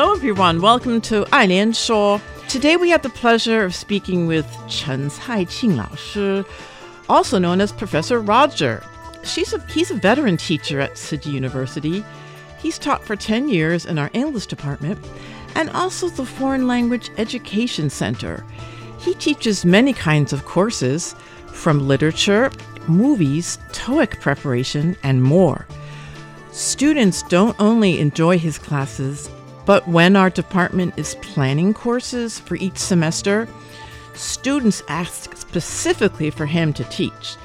Hello, everyone. Welcome to Ailian Shuo. Today we have the pleasure of speaking with Chen Caiqing Lao Shi, also known as Professor Roger. She's a, he's a veteran teacher at Tzu Chi University. He's taught for 10 years in our English department and also the Foreign Language Education Center. He teaches many kinds of courses, from literature, movies, TOEIC preparation, and more. Students don't only enjoy his classes, but when our department is planning courses for each semester, students ask specifically for him to teach.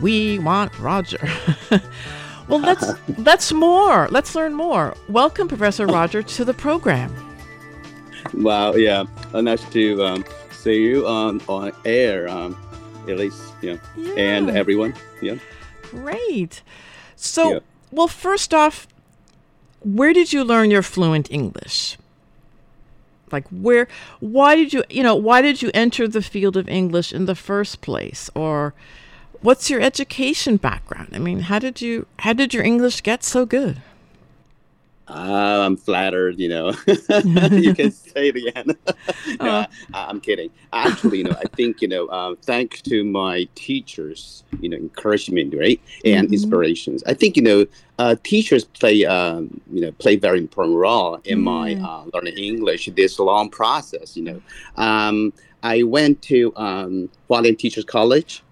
We want Roger. well, let's let's more. Let's learn more. Welcome, Professor Roger, to the program. Wow, yeah, uh, nice to um, see you on on air, um, Elise, yeah, and everyone, yeah. Great. So, Yeah. well, first off, where did you learn your fluent English? Like where why did you, you know, why did you enter the field of English in the first place or what's your education background? I mean, how did you how did your English get so good? Uh, I'm flattered, you know. you can say it again. no, Uh. I, I'm kidding. Actually, you know, I think you know, um, thanks to my teachers, you know, encouragement, right, and Mhm. inspirations. I think you know, uh, teachers play, um, you know, play very important role in my Mm. uh, learning English. This long process, you know. Um, I went to um, Hualien Teachers College,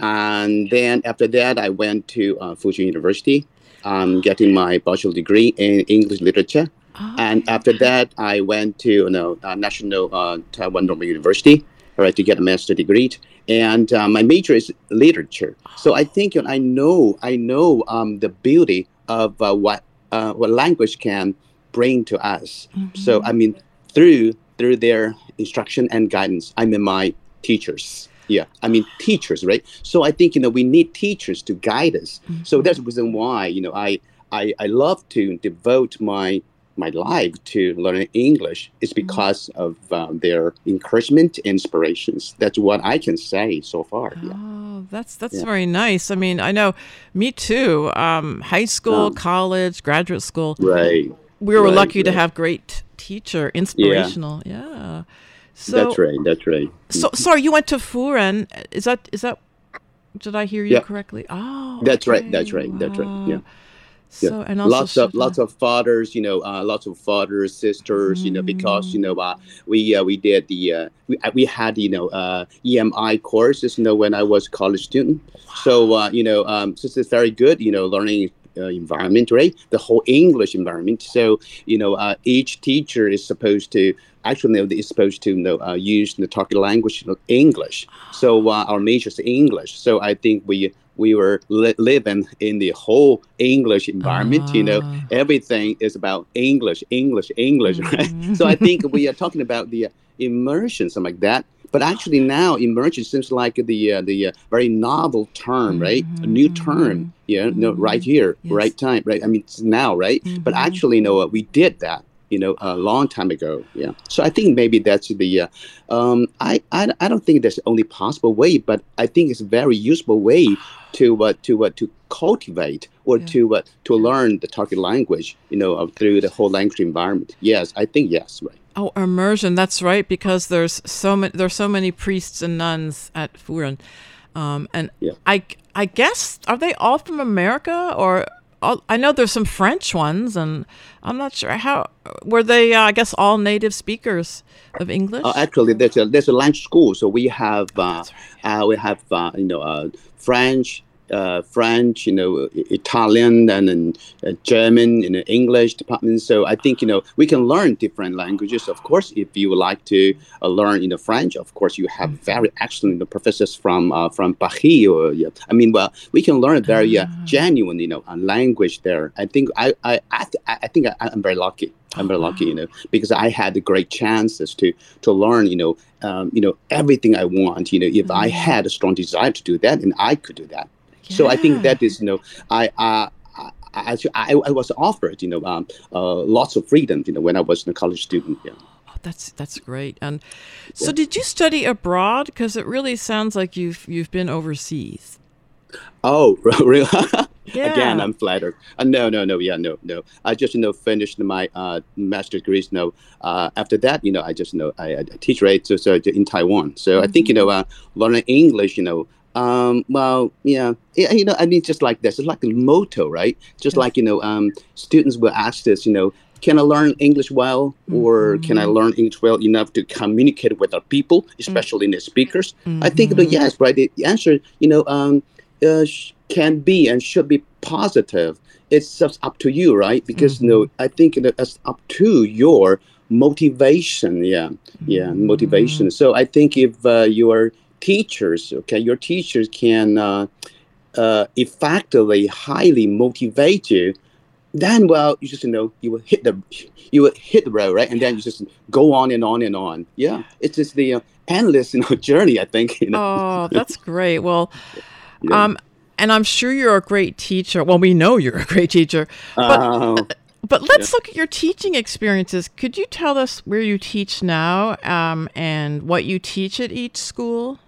and then after that, I went to uh, Furen University. Um, getting my bachelor degree in English literature. And after that, I went to you know, uh, National uh, Taiwan Normal University, right, to get a master degree. And uh, my major is literature. So I think you know, I know I know um, the beauty of uh, what uh, what language can bring to us. So I mean, through through their instruction and guidance, I mean my teachers. Yeah, I mean teachers, right? So I think you know we need teachers to guide us. So that's the reason why you know I I, I love to devote my my life to learning English. is because of um, their encouragement, inspirations. That's what I can say so far. Yeah. Oh, that's that's Yeah. very nice. I mean, I know me too. Um, high school, college, graduate school. Right. We were Right, lucky to have great teacher, inspirational. Yeah. So that's right. That's right. So sorry, you went to Furen. Is that is that? Did I hear you Yeah. correctly? Oh, That's right. That's right. That's right. Yeah. So yeah. and also lots of lots of fathers, you know, uh, lots of fathers, sisters, you know, because you know, uh, we uh, we did the uh, we uh, we had you know uh, EMI courses, you know, when I was a college student. So uh, you know, um, so it's very good, you know, learning. Uh, environment, right? The whole English environment. So you know, uh, each teacher is supposed to actually is supposed to you know, uh, use the target language English. So uh, our major is English. So I think we we were li- living in the whole English environment. You know, everything is about English, English, English, right? So I think we are talking about the uh, immersion, something like that. But actually, now immersion seems like the uh, the uh, very novel term, right? A new term, yeah, no, right here, right time, right? I mean, it's now, right? But actually, you know, uh, we did that you know, a long time ago. Yeah. So I think maybe that's the. Uh, um, I, I I don't think that's the only possible way, but I think it's a very useful way to uh, to uh, to cultivate or Yeah. to uh, to learn the target language. You know, uh, through the whole language environment. Yes, I think yes, right. Oh, immersion. That's right, because there's so many there's so many priests and nuns at Furen, um, and Yeah. I I guess are they all from America or all, I know there's some French ones, and I'm not sure how were they. Uh, I guess all native speakers of English. Uh, actually, there's a there's a language school, so we have uh, uh, we have uh, you know uh, French, uh, French, you know Italian, and then uh, German, and English department. So I think you know we can learn different languages. Of course, if you would like to uh, learn you know French, of course you have very excellent you know, professors from uh, from Paris. Or yeah, I mean, well, we can learn very uh, genuine you know language there. I think I I I, th- I think I, I'm very lucky. I'm very lucky, you know, because I had the great chances to to learn, you know, um, you know everything I want. You know, if I had a strong desire to do that, and I could do that. So I think that is, you know, I. I, I, I I was offered, you know, um, uh, lots of freedom, you know, when I was a college student. Yeah. Oh, that's that's great. And so, did you study abroad? Because it really sounds like you've you've been overseas. Oh, really? yeah. Again, I'm flattered. Uh, no, no, no. Yeah, no, no. I just, you know, finished my uh, master's degrees. No, uh, after that, you know, I just, you know, I, I teach right so, so in Taiwan. So I think, you know, uh, learning English, you know, um, well, yeah, yeah, you know, I mean, just like this, it's like a motto, right? Just like, you know, um, students will ask this, you know, can I learn English well, or can I learn English well enough to communicate with other people, especially in the speakers? I think the yes, right. The answer, you know, um, uh, sh- can be and should be positive. It's just up to you, right? Because you know, I think it's up to your motivation. Yeah, yeah, motivation. So I think if uh, your teachers, okay, your teachers can uh, uh, effectively, highly motivate you, then well, you just you know you will hit the you will hit the road, right? And then you just go on and on and on. Yeah, it's just the uh, endless you know journey. I think. You know. Oh, that's great. Well, Yeah. um, and I'm sure you're a great teacher. Well, we know you're a great teacher. But Uh, but let's look at your teaching experiences. Could you tell us where you teach now, um, and what you teach at each school?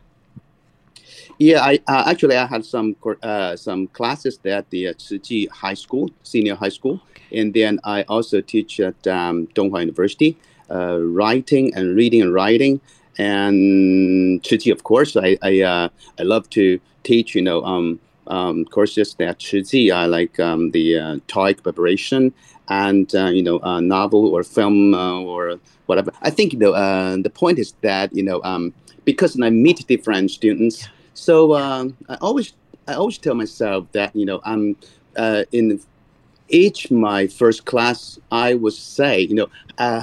Yeah, I uh, actually I had some uh, some classes there at the uh, High School, senior high school, and then I also teach at um, Donghua University, uh, writing and reading and writing, and Tzu of course. I I, uh, I love to teach, you know, um, um, courses that Tzu Chi, I like um, the uh, TOEIC preparation and uh, you know uh, novel or film uh, or whatever. I think you know uh, the point is that you know um, because I meet different students. So um, I always I always tell myself that you know I'm uh, in each my first class I would say you know uh,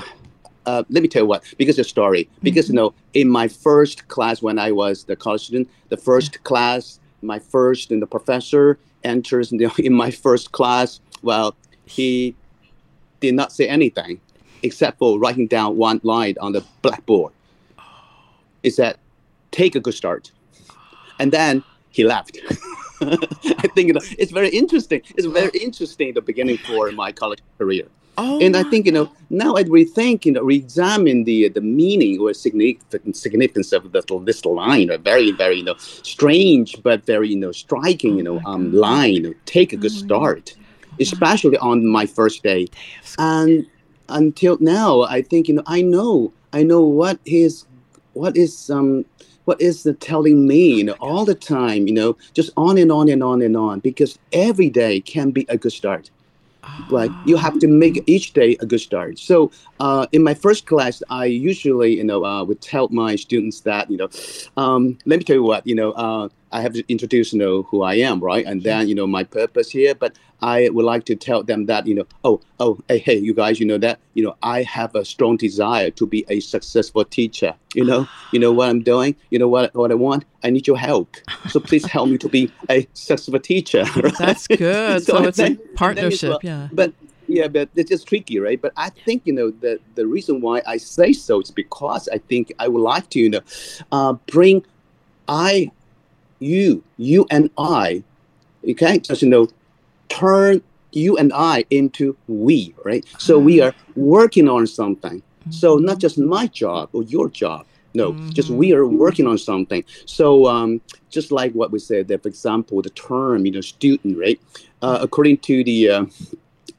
uh, let me tell you what because a story. Because you know in my first class when I was the college student the first class my first and the professor enters in, the, in my first class well he did not say anything except for writing down one line on the blackboard. Is that take a good start and then he left. I think you know, it's very interesting. It's very interesting the beginning for my college career. Oh, And I think you know now I rethink, you know, re-examine the the meaning or significance of this, this line, a very very you know strange but very you know striking you know um line. Take a good start, especially on my first day, and until now I think you know I know I know what is what is um what is the telling me you know all the time you know just on and on and on and on because every day can be a good start. Right you have to make each day a good start. So uh, in my first class i usually you know uh, would tell my students that you know um, let me tell you what you know uh, i have to introduce you know who i am right and then you know my purpose here but i would like to tell them that you know oh oh hey, hey you guys you know that you know i have a strong desire to be a successful teacher you know you know what i'm doing you know what, what i want i need your help so please help me to be a successful teacher right? that's good. so I it's a partnership. well- yeah. but yeah, but it's just tricky, right? But I think you know the the reason why I say so is because I think I would like to you know uh, bring I, you, you and I, okay, just you know turn you and I into we, right? So we are working on something. So not just my job or your job. No, just we are working on something. So um, just like what we said, that for example, the term, you know, student, right? Uh, according to the uh,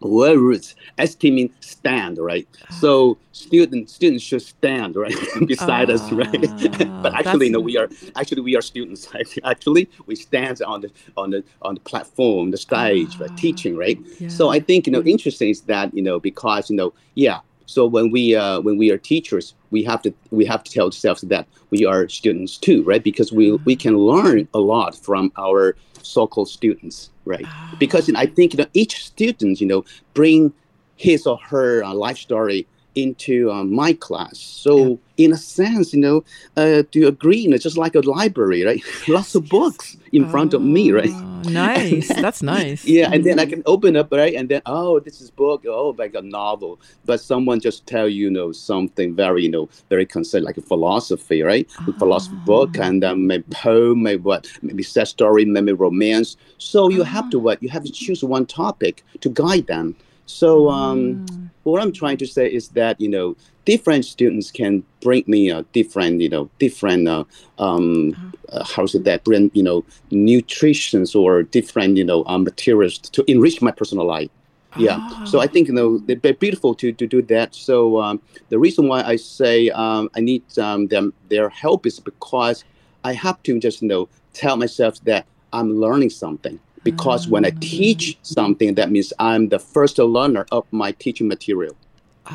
word roots, ST means stand, right? So ah. students students should stand, right, beside us, ah, right? but actually, no, we are actually we are students. Actually, we stand on the on the on the platform, the stage, right, ah, teaching, right? So I think you know, mm. interesting is that you know because you know, yeah. So when we uh, when we are teachers, we have to we have to tell ourselves that we are students too, right? Because we we can learn a lot from our so-called students, right? Because you know, I think you know each student, you know, bring his or her uh, life story into uh, my class. So in a sense, you know, uh, do you agree? You know, just like a library, right? Lots of books in front of me, right? nice. That's nice. Yeah, and then I can open up, right? And then, oh, this is book. Oh, like a novel. But someone just tell you, you know, something very, you know, very concerned, like a philosophy, right? A philosophy book, and um, maybe poem, maybe what, maybe sad story, maybe romance. So you have to what? You have to choose one topic to guide them. So um, what I'm trying to say is that you know different students can bring me a different you know different uh, um, uh, how is it that bring you know nutritions or different you know uh, materials to enrich my personal life. Yeah, so I think you know they're beautiful to, to do that. So um, the reason why I say um, I need um, them their help is because I have to just you know tell myself that I'm learning something because when I teach something, that means I'm the first learner of my teaching material.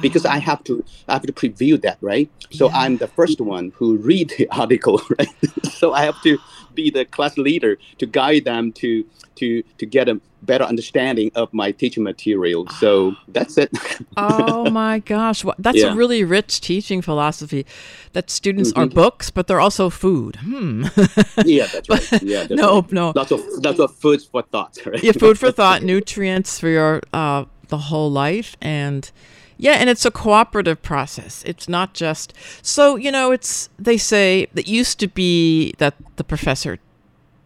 Because I ah. have to, I have to preview that, right? So I'm the first one who read the article, right? so I have to be the class leader to guide them to to to get a better understanding of my teaching material. So that's it. oh my gosh, Wha- that's Yeah. a really rich teaching philosophy. That students are Mhm. books, but they're also food. Hmm. yeah, that's right. Yeah, that's no, right. no. Lots of lots of food for thought, right? yeah, food for thought, nutrients for your uh, the whole life, and yeah, and it's a cooperative process. It's not just so you know. It's they say that used to be that the professor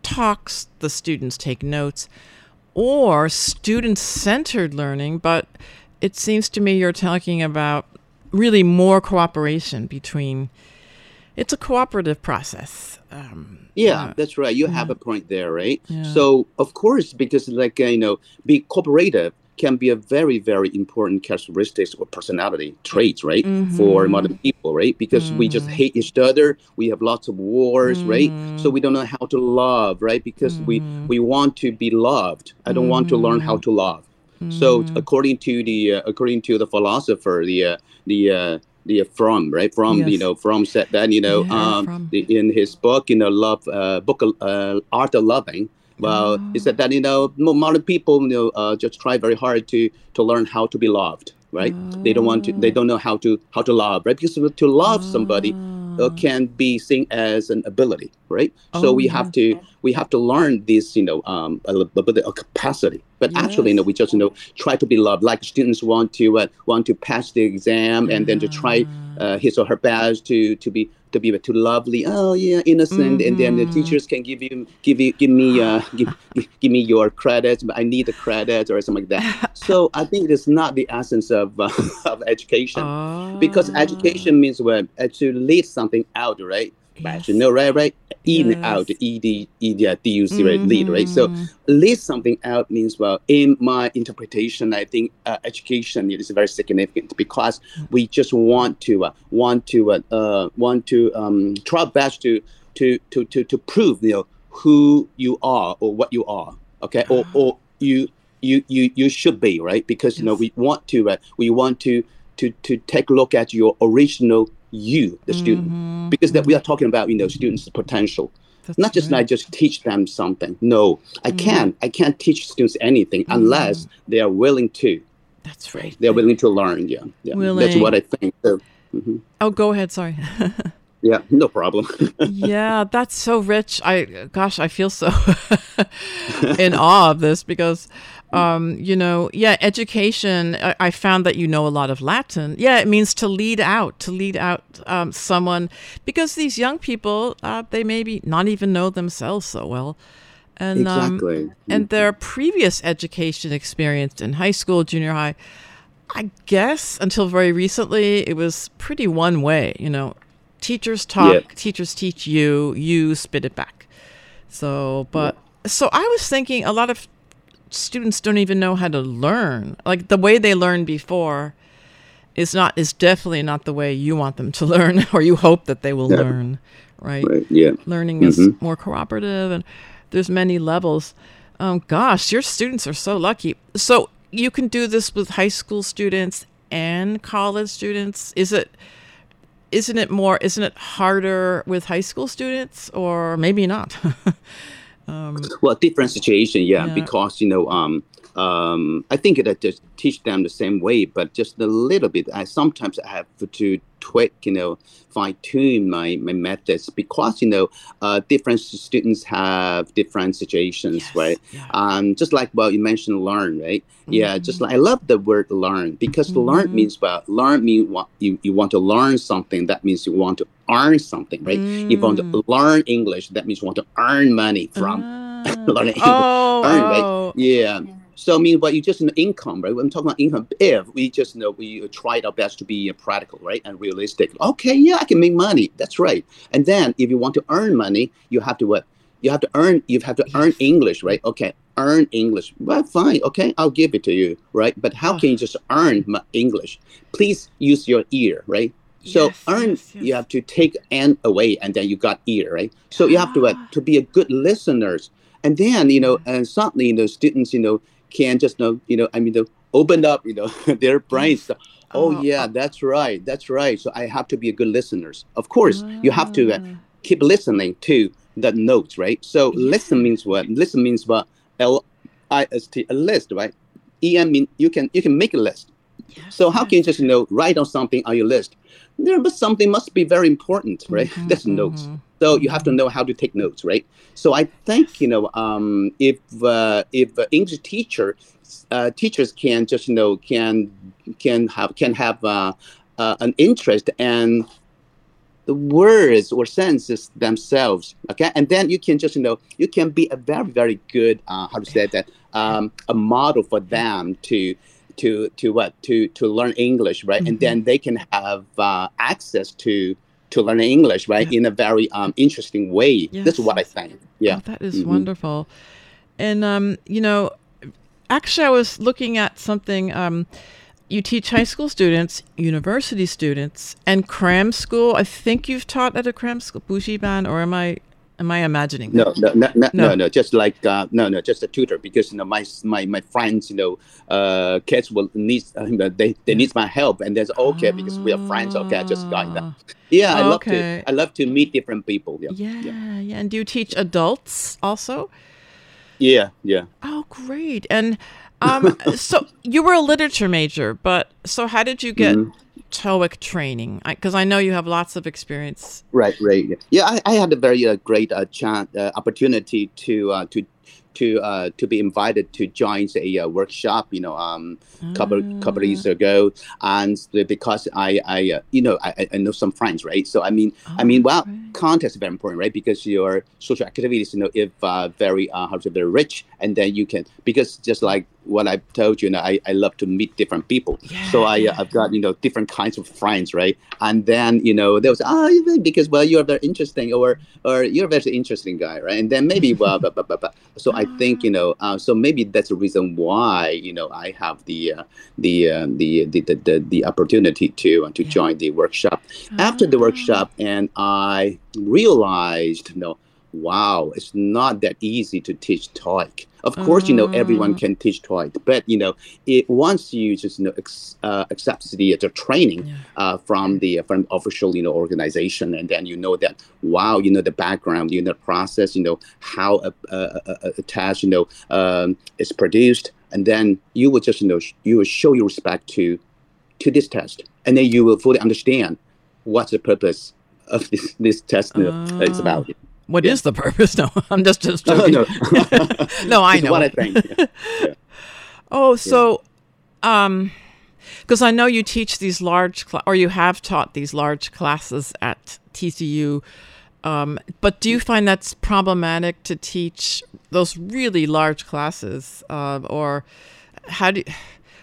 talks, the students take notes, or student centered learning, but it seems to me you're talking about really more cooperation between. It's a cooperative process. Um, Yeah, that's right. You have a point there, right? Yeah. So of course, because like uh, you know, be cooperative can be a very very important characteristics or personality traits, right? For Mhm. modern people, right? Because we just hate each other. We have lots of wars, right? So we don't know how to love, right? Because we we want to be loved. I don't want to learn how to love. So according to the uh, according to the philosopher, the uh, the uh, the uh, Fromm right Fromm you know Fromm said that you know Yeah, um, the, in his book you know love uh, book uh, art of loving. Well, he said that you know modern people you know uh, just try very hard to to learn how to be loved. Right? They don't want to. They don't know how to how to love. Right? Because to love somebody uh, can be seen as an ability. Right? so Oh, we have to we have to learn this you know um a little bit of capacity. But actually, you know, we just you know try to be loved. Like students want to uh, want to pass the exam and then to try uh, his or her best to to be to be too lovely. Oh yeah, innocent. And then the teachers can give you give you give me uh give, give, me your credits. But I need the credits or something like that. so I think it's not the essence of uh, of education because education means well to lead something out, right? But you know, right, right, eating out, E D E D D U C, right, lead, right. So lead something out means well, in my interpretation, I think uh, education is very significant because we just want to uh, want to uh, uh, want to um, try best to to to to to prove you know who you are or what you are, okay, or or you you you you should be right? Because you know we want to uh, we want to to to take a look at your original you the student mm-hmm. because that we are mm-hmm. talking about you know students potential. Not just like just teach them something. No i mm-hmm. can't i can't teach students anything unless they are willing to. That's right. They're willing to learn yeah, yeah. that's what i think so. Oh, go ahead. Sorry. yeah no problem yeah, that's so rich. I gosh, I feel so in awe of this because um, you know, yeah, education. I, I found that you know a lot of Latin. Yeah, it means to lead out, to lead out um, someone because these young people, uh, they maybe not even know themselves so well. and um, Exactly. and their previous education experience in high school, junior high. I guess until very recently, it was pretty one way. You know, teachers talk, Yeah. teachers teach you, you spit it back. So, but so I was thinking a lot of students don't even know how to learn. Like the way they learned before is not is definitely not the way you want them to learn or you hope that they will Yeah. learn, right? Right, yeah. Learning is Mhm. more cooperative and there's many levels. Um, gosh, your students are so lucky. So you can do this with high school students and college students. Is it isn't it more isn't it harder with high school students or maybe not? um, well different situation yeah, Yeah. because you know um um i think that just teach them the same way but just a little bit. I sometimes i have to tweak you know fine tune my my methods because you know uh different students have different situations right? Um just like well you mentioned learn right? Yeah just like i love the word learn because learn means well learn means what you, you want to learn something that means you want to earn something right? If you want to learn english that means you want to earn money from learning English. Oh, earn, oh. right yeah so I mean, but you just know income, right? When I'm talking about income, if we just know we tried our best to be uh, practical, right, and realistic. Okay, yeah, I can make money. That's right. And then if you want to earn money, you have to what? You have to earn. You have to earn English, right? Okay, earn English. Well, fine. Okay, I'll give it to you, right? But how can you just earn English? Please use your ear, right? So earn, you have to take N away, and then you got ear, right? So you have to uh, to be a good listeners, and then you know, and suddenly you know, students you know can just know you know, I mean, the, open up you know their brains. So, oh, oh yeah, oh. that's right, that's right. So I have to be a good listeners. Of course, you have to uh, ah. keep listening to the notes, right? So listen means what? Listen means what? L I S T a list, right? E M mean you can you can make a list. So how can you just you know write on something on your list? There must something must be very important, right? That's notes. Mm-hmm, mm-hmm. So you have to know how to take notes, right? So I think you know um, if uh, if English teacher uh, teachers can just you know can can have can have uh, uh, an interest and the words or sentences themselves okay? And then you can just you know you can be a very very good uh, how to say that um, a model for them to to to what? To to learn english right? And then they can have uh, access to to learn english right in a very um, interesting way that's what i think yeah Oh, that is Mhm. wonderful. And um, you know, actually, I was looking at something. Um, you teach high school students, university students, and cram school. I think you've taught at a cram school, Buxiban, or am I am I imagining? No, that? no, no, no, No. no, just like uh, no, no, just a tutor because you know my my my friends, you know, uh, kids will need uh, they they need my help, and that's okay because we are friends. Okay, I just guide that. Yeah, I love to I love to meet different people. Yeah, Yeah, yeah. And do you teach adults also? yeah, yeah. Oh, great. And um, so you were a literature major, but so how did you get Mhm. TOEIC training? Because I, know you have lots of experience. Right, right. yeah. Yeah, I, I had a very uh, great uh, chance, uh, opportunity to uh, to to uh, to be invited to join a uh, workshop. You know, um, couple couple years ago, and because I I uh, you know I, I- know some friends, right? So I mean I mean well, context is very important, right? Because your social activities, you know, if uh, very uh, how to say very rich, and then you can because just like what I told you, you know, I, I love to meet different people. so I uh, I've got you know different kinds of friends, right? And then you know they was oh because well you're very interesting or or you're a very interesting guy, right? And then maybe well but, but, but, but. so I think you know uh, so maybe that's the reason why you know I have the uh, the, uh, the, the the the the opportunity to uh, to join the workshop. After the workshop, and I realized you know wow it's not that easy to teach TOEIC. Of course, you know everyone can teach TOEIC, but you know it once you just you know ex, uh, accept the the training uh, from the from official you know organization, and then you know that wow, you know the background, you know the process, you know how a, a, a, test you know um, is produced, and then you will just you know sh- you will show your respect to to this test, and then you will fully understand what's the purpose of this this test you know, is about. What is the purpose? No, I'm just just joking. no. no, I know what I think, Oh, so, um, because I know you teach these large, cla- or you have taught these large classes at TCU. Um, but do you find that's problematic to teach those really large classes, uh, or how do? You,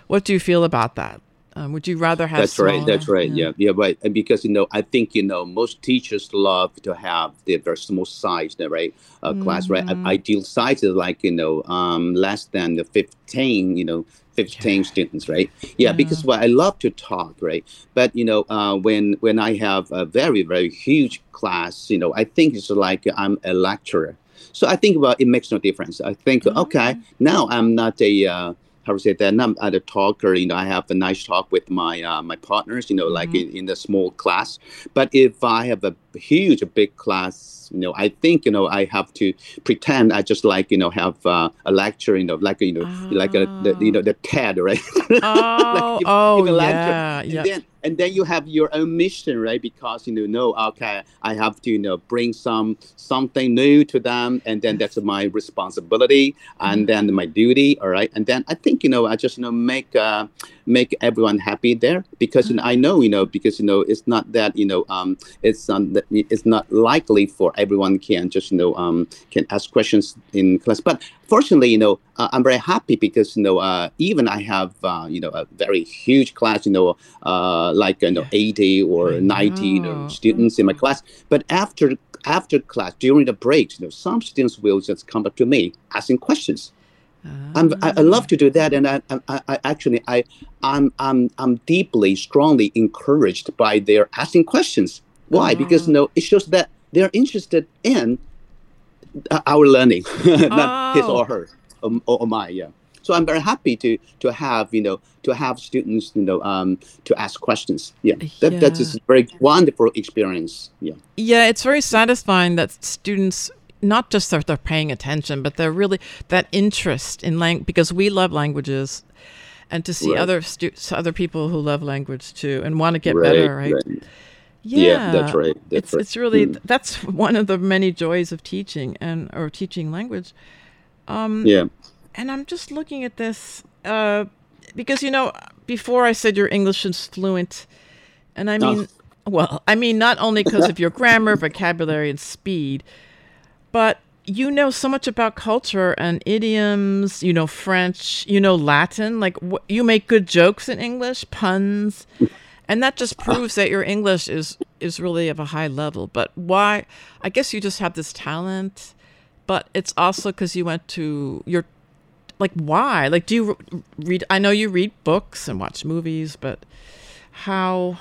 what do you feel about that? Um, would you rather have? That's smaller? right. That's right. Yeah. yeah, right. And because you know, I think you know, most teachers love to have the very small size, right? Uh, Class, right? Mhm. Ideal size is like you know, um, less than the fifteen. You know, fifteen students, right? Yeah, because well, I love to talk, right? But you know, uh, when when I have a very very huge class, you know, I think it's like I'm a lecturer. So I think well, it makes no difference. I think okay, now I'm not a uh, how to say that I'm at a talker. You know, I have a nice talk with my uh, my partners. You know, like in, in the small class. But if I have a huge, a big class, you know, I think you know I have to pretend I just like you know have uh, a lecture. You know, like you know, like a the, you know the TED, right? Oh, give- oh, give a lecture. yeah, And yeah. then and then you have your own mission, right? Because you know, no, okay, I have to you know bring some something new to them, and then that's my responsibility, and then my duty, all right. And then I think you know I just you know make uh, make everyone happy there because you know, I know you know because you know it's not that you know um it's um that it's not likely for everyone can just you know um can ask questions in class, but fortunately you know uh, I'm very happy because you know uh, even I have uh, you know a very huge class you know uh, like you know 80 or 90 you know, students in my class but after after class during the breaks you know some students will just come up to me asking questions I'm, I, love to do that, and I, I, I actually I, I'm, I'm, I'm deeply, strongly encouraged by their asking questions. Why? Because you know, it shows that they're interested in uh, our learning, not his or her um, or, or my. Yeah. So I'm very happy to to have you know to have students you know um, to ask questions. Yeah, that, that's Yeah. a very wonderful experience. Yeah. Yeah, it's very satisfying that students not just that they're paying attention, but they're really that interest in lang because we love languages, and to see Right. other stu- other people who love language too and want to get Right, better, right? right. Yeah, that's right, that's it's right. it's really Mm. that's one of the many joys of teaching and or teaching language. Um, Yeah. and I'm just looking at this uh, because you know before I said your English is fluent, and I Oh. mean, well, I mean not only because of your grammar, vocabulary, and speed, but you know so much about culture and idioms. You know French, you know Latin. Like wh- you make good jokes in English, puns, and that just proves that your English is is really of a high level. But why? I guess you just have this talent, but it's also because you went to your like why like do you re- read i know you read books and watch movies but how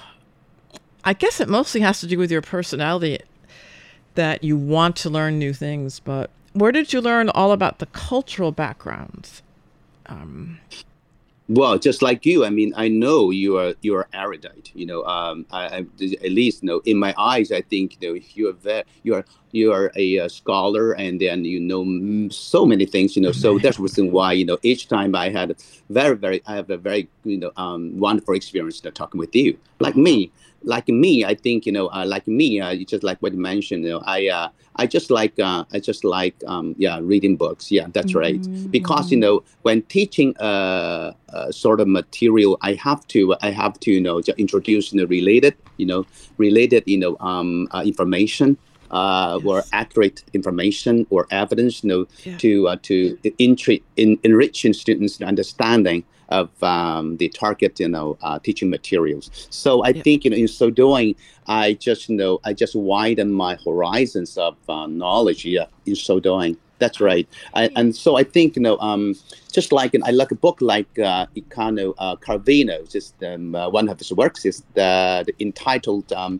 i guess it mostly has to do with your personality that you want to learn new things but where did you learn all about the cultural backgrounds um, Well, just like you, I mean, I know you are you are erudite. You know, um, I, I, at least you know in my eyes, I think you know you are very, you are you are a, uh scholar, and then you know so many things. You know, so that's the reason why you know each time I had a very very I have a very you know um, wonderful experience talking with you. Like me, like me, I think you know, uh, like me, uh, just like what you mentioned. You know, I uh, I just like uh, I just like um, yeah reading books. Yeah, that's right. Because you know when teaching a, uh, sort of material, I have to I have to you know just introduce you know related you know related you know um, uh, information. Uh, or accurate information or evidence, you know, Yeah. to uh, to entri- in, enriching students' understanding of um, the target, you know, uh, teaching materials. So I think, you know, in so doing, I just, you know, I just widen my horizons of uh, knowledge. Yeah, in so doing. That's right. I, and so I think, you know, um, just like I like a book like uh, Italo uh, Calvino, just um, uh, one of his works is the, the entitled um,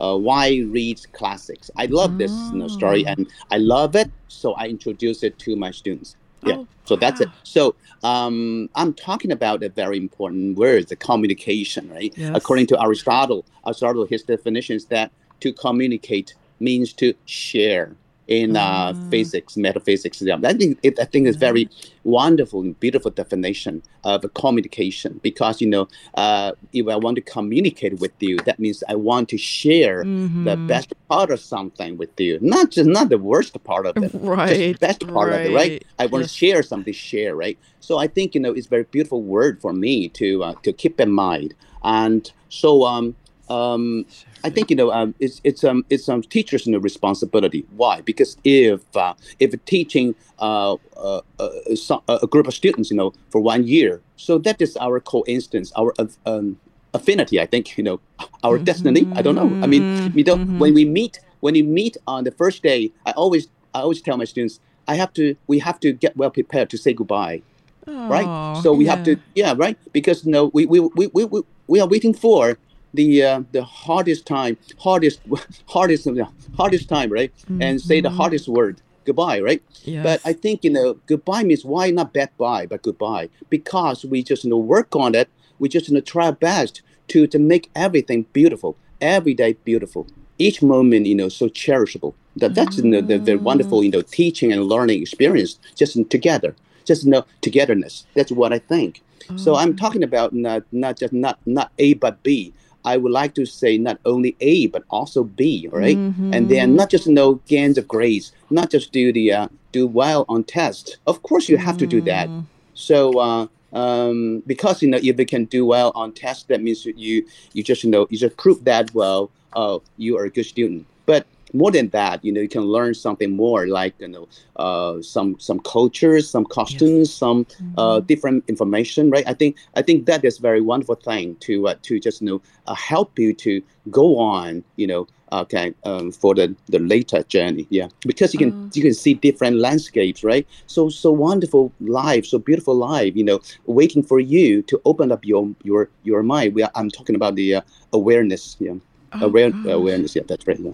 uh, "Why Read Classics." I love this you know, story, and I love it, so I introduce it to my students. Yeah, so that's it. So um, I'm talking about a very important word, the communication, right? Yes. According to Aristotle, Aristotle, his definition is that to communicate means to share in uh, physics, metaphysics. I think it, I think it's very wonderful and beautiful definition of communication because you know uh, if I want to communicate with you, that means I want to share the Mhm. best part of something with you, not just not the worst part of it, just the Right, best part of it, right? right, I want yes. to share something, share, right? So I think you know it's a very beautiful word for me to uh, to keep in mind, and so um um I think you know um, it's it's um it's um teachers' you know, responsibility. Why? Because if uh, if teaching uh, uh, uh, some, a group of students, you know, for one year, so that is our coincidence, our um, affinity. I think you know our mm-hmm. destiny. I don't know. I mean, you know, mm-hmm. when we meet when we meet on the first day, I always I always tell my students, I have to we have to get well prepared to say goodbye. Oh, right. So we yeah. have to yeah right because you know we we, we, we, we are waiting for the uh, the hardest time, hardest hardest hardest time, right? Mm-hmm. And say the hardest word, goodbye, right? Yes. But I think you know, goodbye means why not bad bye, but goodbye, because we just you know work on it. We just you know try our best to to make everything beautiful, every day beautiful, each moment you know so cherishable. That that's mm-hmm. you know, the, the wonderful you know teaching and learning experience just together, just you know togetherness. That's what I think. Oh. So I'm talking about not not just not not A but B I would like to say not only A but also B, right? Mm-hmm. And then not just know gains of grades, not just do the uh, do well on test. Of course, you have mm. to do that. Mm. So uh, um, because you know if you can do well on test, that means you you just you know you just prove that well, uh, you are a good student. But more than that, you know, you can learn something more, like you know, uh, some some cultures, some costumes, yes. some uh, mm-hmm. uh, different information, right? I think I think that is very wonderful thing to uh, to just you know uh, help you to go on, you know, okay, um, for the the later journey, yeah, because you can mm. you can see different landscapes, right? So so wonderful life, so beautiful life, you know, waiting for you to open up your your your mind. We are, I'm talking about the uh, awareness, yeah. Oh, Aware, awareness, yeah, that's right. Yeah.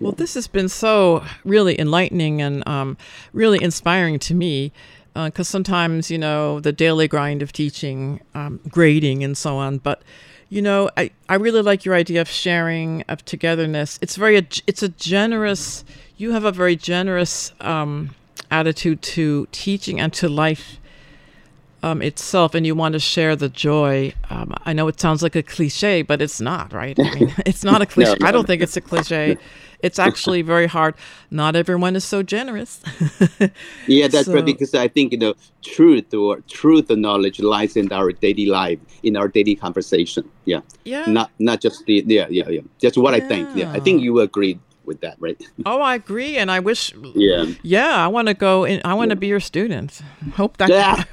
Well, this has been so really enlightening and um, really inspiring to me because uh, sometimes, you know, the daily grind of teaching, um, grading, and so on. But, you know, I, I really like your idea of sharing, of togetherness. It's very, it's a generous, you have a very generous um, attitude to teaching and to life um, itself and you want to share the joy. Um, I know it sounds like a cliche, but it's not, right? I mean, it's not a cliche. no, no, I don't think it's a cliche. It's actually very hard. Not everyone is so generous. yeah, that's so, right. Because I think you know, truth or truth and knowledge lies in our daily life, in our daily conversation. Yeah. Yeah. Not not just the yeah yeah yeah. That's what yeah. I think. Yeah, I think you agree with that, right? Oh, I agree, and I wish. Yeah. Yeah, I want to go in. I want to yeah. be your student. Hope that. Yeah.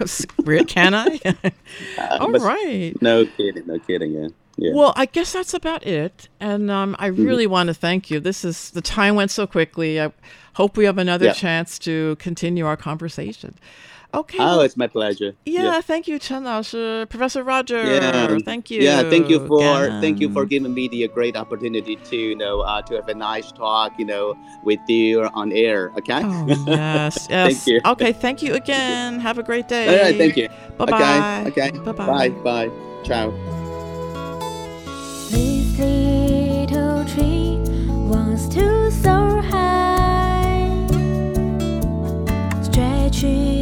can I? uh, All right. No kidding. No kidding. Yeah. Yeah. Well, I guess that's about it. And um, I mm-hmm. really mm-hmm. want to thank you. This is the time went so quickly. I hope we have another yeah. chance to continue our conversation. Okay. Oh, it's my pleasure. Yeah, yeah. thank you, Chen Laoshi, Professor Roger. Yeah, thank you. Yeah, thank you for again. thank you for giving me the great opportunity to you know uh, to have a nice talk, you know, with you on air. Okay. Oh, yes, yes. thank you. Okay, thank you again. Have a great day. All right, thank you. Bye bye. Okay. Okay. Bye bye. Bye bye. Ciao. This little tree wants to soar high, stretching